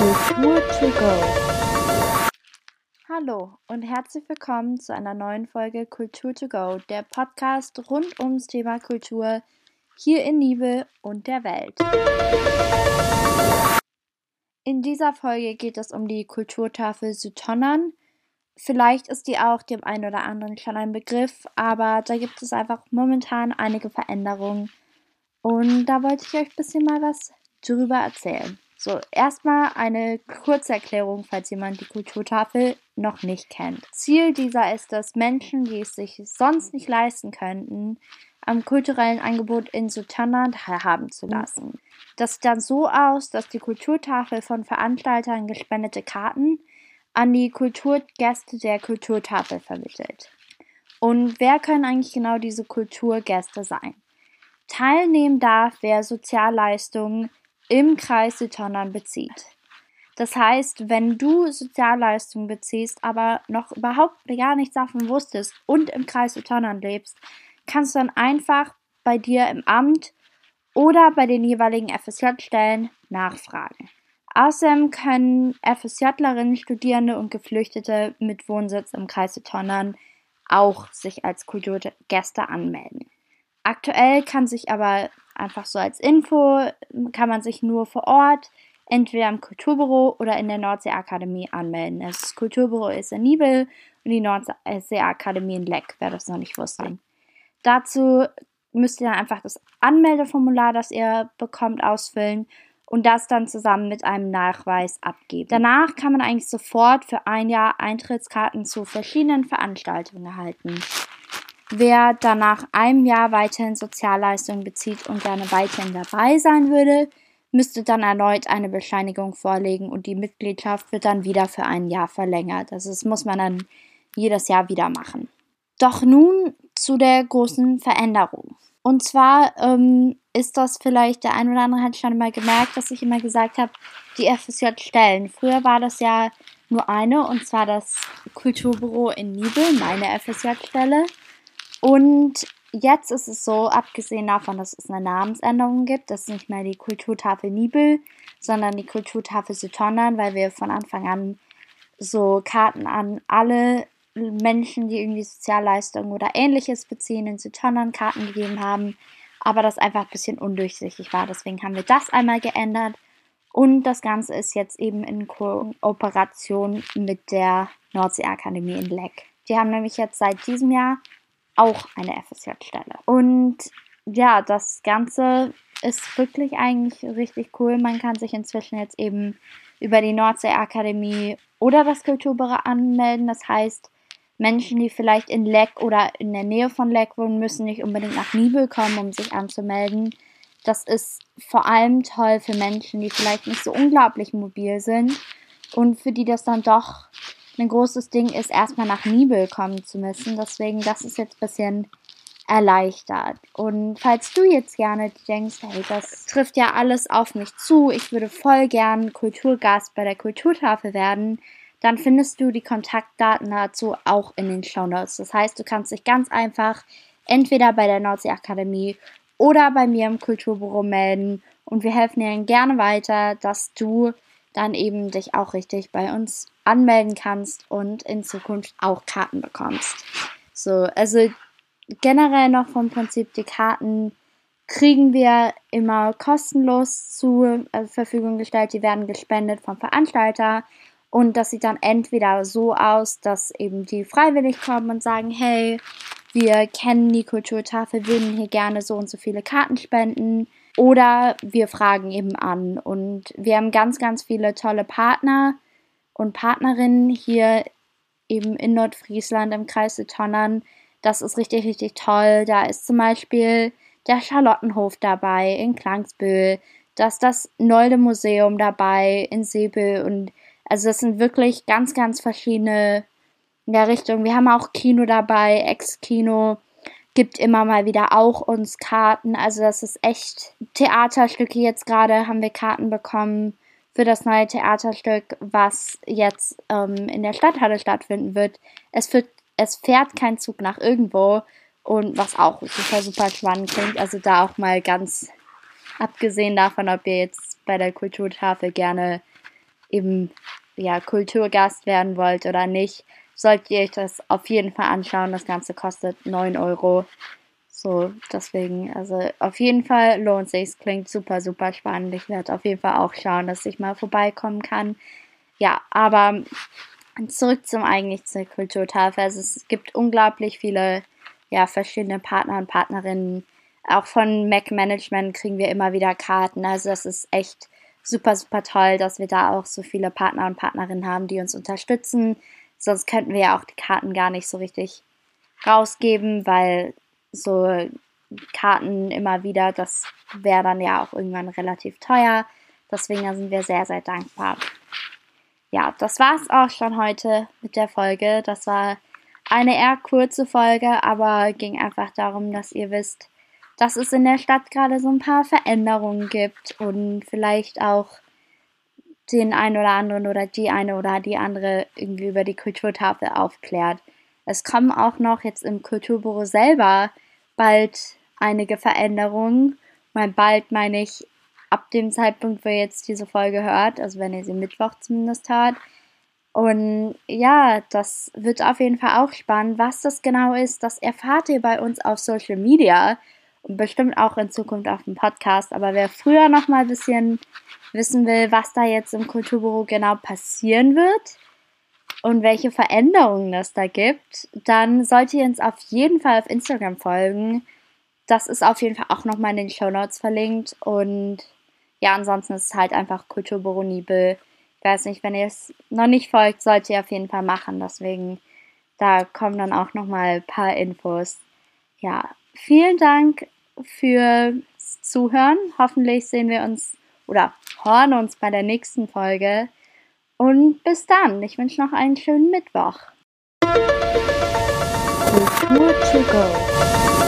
Kultur to go. Hallo und herzlich willkommen zu einer neuen Folge Kultur to go, der Podcast rund ums Thema Kultur hier in Nibel und der Welt. In dieser Folge geht es um die Kulturtafel Südtonnern. Vielleicht ist die auch dem einen oder anderen schon ein Begriff, aber da gibt es einfach momentan einige Veränderungen. Und da wollte ich euch ein bisschen mal was drüber erzählen. So, erstmal eine kurze Erklärung, falls jemand die Kulturtafel noch nicht kennt. Ziel dieser ist, dass Menschen, die es sich sonst nicht leisten könnten, am kulturellen Angebot in Südtannern teilhaben zu lassen. Das sieht dann so aus, dass die Kulturtafel von Veranstaltern gespendete Karten an die Kulturgäste der Kulturtafel vermittelt. Und wer können eigentlich genau diese Kulturgäste sein? Teilnehmen darf, wer Sozialleistungen im Kreis Südtonnern bezieht. Das heißt, wenn du Sozialleistungen beziehst, aber noch überhaupt gar nichts davon wusstest und im Kreis Südtonnern lebst, kannst du dann einfach bei dir im Amt oder bei den jeweiligen FSJ-Stellen nachfragen. Außerdem können FSJlerinnen, Studierende und Geflüchtete mit Wohnsitz im Kreis Südtonnern auch sich als Kulturgäste anmelden. Aktuell kann sich aber einfach so als Info, kann man sich nur vor Ort entweder im Kulturbüro oder in der Nordseeakademie anmelden. Das Kulturbüro ist in Nibel und die Nordseeakademie in Leck, wer das noch nicht wusste. Dazu müsst ihr dann einfach das Anmeldeformular, das ihr bekommt, ausfüllen und das dann zusammen mit einem Nachweis abgeben. Danach kann man eigentlich sofort für ein Jahr Eintrittskarten zu verschiedenen Veranstaltungen erhalten. Wer dann nach einem Jahr weiterhin Sozialleistungen bezieht und gerne weiterhin dabei sein würde, müsste dann erneut eine Bescheinigung vorlegen und die Mitgliedschaft wird dann wieder für ein Jahr verlängert. Also das muss man dann jedes Jahr wieder machen. Doch nun zu der großen Veränderung. Und zwar ähm, ist das vielleicht, der ein oder andere hat schon mal gemerkt, dass ich immer gesagt habe, die FSJ-Stellen. Früher war das ja nur eine, und zwar das Kulturbüro in Nibel, meine FSJ-Stelle. Und jetzt ist es so, abgesehen davon, dass es eine Namensänderung gibt, dass nicht mehr die Kulturtafel Nibel, sondern die Kulturtafel Südtonnern, weil wir von Anfang an so Karten an alle Menschen, die irgendwie Sozialleistungen oder ähnliches beziehen, in Südtonnern Karten gegeben haben, aber das einfach ein bisschen undurchsichtig war. Deswegen haben wir das einmal geändert und das Ganze ist jetzt eben in Kooperation mit der Nordseeakademie in Leck. Die haben nämlich jetzt seit diesem Jahr auch eine FSJ-Stelle. Und ja, das Ganze ist wirklich eigentlich richtig cool. Man kann sich inzwischen jetzt eben über die Nordseeakademie oder das Kulturbüro anmelden. Das heißt, Menschen, die vielleicht in Leck oder in der Nähe von Leck wohnen, müssen nicht unbedingt nach Nibel kommen, um sich anzumelden. Das ist vor allem toll für Menschen, die vielleicht nicht so unglaublich mobil sind und für die das dann doch ein großes Ding ist, erstmal nach Nibel kommen zu müssen. Deswegen, das ist jetzt ein bisschen erleichtert. Und falls du jetzt gerne denkst, hey, das trifft ja alles auf mich zu, ich würde voll gern Kulturgast bei der Kulturtafel werden, dann findest du die Kontaktdaten dazu auch in den Show Notes. Das heißt, du kannst dich ganz einfach entweder bei der Nordseeakademie oder bei mir im Kulturbüro melden und wir helfen dir gerne weiter, dass du dann eben dich auch richtig bei uns anmelden kannst und in Zukunft auch Karten bekommst. So, also generell noch vom Prinzip die Karten kriegen wir immer kostenlos zur äh, Verfügung gestellt. Die werden gespendet vom Veranstalter und das sieht dann entweder so aus, dass eben die freiwillig kommen und sagen, hey, wir kennen die Kulturtafel, würden hier gerne so und so viele Karten spenden. Oder wir fragen eben an. Und wir haben ganz, ganz viele tolle Partner und Partnerinnen hier eben in Nordfriesland im Kreis Tonnern. Das ist richtig, richtig toll. Da ist zum Beispiel der Charlottenhof dabei in Klangsbühl. Da ist das Nolde Museum dabei in Sebel. Und also das sind wirklich ganz, ganz verschiedene ja, Richtungen. Wir haben auch Kino dabei, Ex-Kino gibt immer mal wieder auch uns Karten. Also das ist echt Theaterstücke. Jetzt gerade haben wir Karten bekommen für das neue Theaterstück, was jetzt ähm, in der Stadthalle stattfinden wird. Es, wird. es fährt kein Zug nach irgendwo und was auch super, super spannend klingt. Also da auch mal ganz abgesehen davon, ob ihr jetzt bei der Kulturtafel gerne eben ja Kulturgast werden wollt oder nicht, solltet ihr euch das auf jeden Fall anschauen. Das Ganze kostet 9 Euro. So, deswegen, also auf jeden Fall lohnt sich. Es klingt super, super spannend. Ich werde auf jeden Fall auch schauen, dass ich mal vorbeikommen kann. Ja, aber zurück zum eigentlich zur Kulturtafel. Also es gibt unglaublich viele, ja, verschiedene Partner und Partnerinnen. Auch von Mac Management kriegen wir immer wieder Karten. Also das ist echt super, super toll, dass wir da auch so viele Partner und Partnerinnen haben, die uns unterstützen. Sonst könnten wir ja auch die Karten gar nicht so richtig rausgeben, weil so Karten immer wieder, das wäre dann ja auch irgendwann relativ teuer. Deswegen sind wir sehr, sehr dankbar. Ja, das war es auch schon heute mit der Folge. Das war eine eher kurze Folge, aber ging einfach darum, dass ihr wisst, dass es in der Stadt gerade so ein paar Veränderungen gibt und vielleicht auch den einen oder anderen oder die eine oder die andere irgendwie über die Kulturtafel aufklärt. Es kommen auch noch jetzt im Kulturbüro selber bald einige Veränderungen. Mein bald meine ich ab dem Zeitpunkt, wo ihr jetzt diese Folge hört, also wenn ihr sie Mittwoch zumindest hört. Und ja, das wird auf jeden Fall auch spannend. Was das genau ist, das erfahrt ihr bei uns auf Social Media und bestimmt auch in Zukunft auf dem Podcast. Aber wer früher noch mal ein bisschen wissen will, was da jetzt im Kulturbüro genau passieren wird, und welche Veränderungen es da gibt, dann solltet ihr uns auf jeden Fall auf Instagram folgen. Das ist auf jeden Fall auch nochmal in den Show Notes verlinkt. Und ja, ansonsten ist es halt einfach Kulturbüro Nibel. Ich weiß nicht, wenn ihr es noch nicht folgt, solltet ihr auf jeden Fall machen. Deswegen, da kommen dann auch nochmal ein paar Infos. Ja, vielen Dank fürs Zuhören. Hoffentlich sehen wir uns oder hören uns bei der nächsten Folge. Und bis dann. Ich wünsche noch einen schönen Mittwoch. Kultur to go.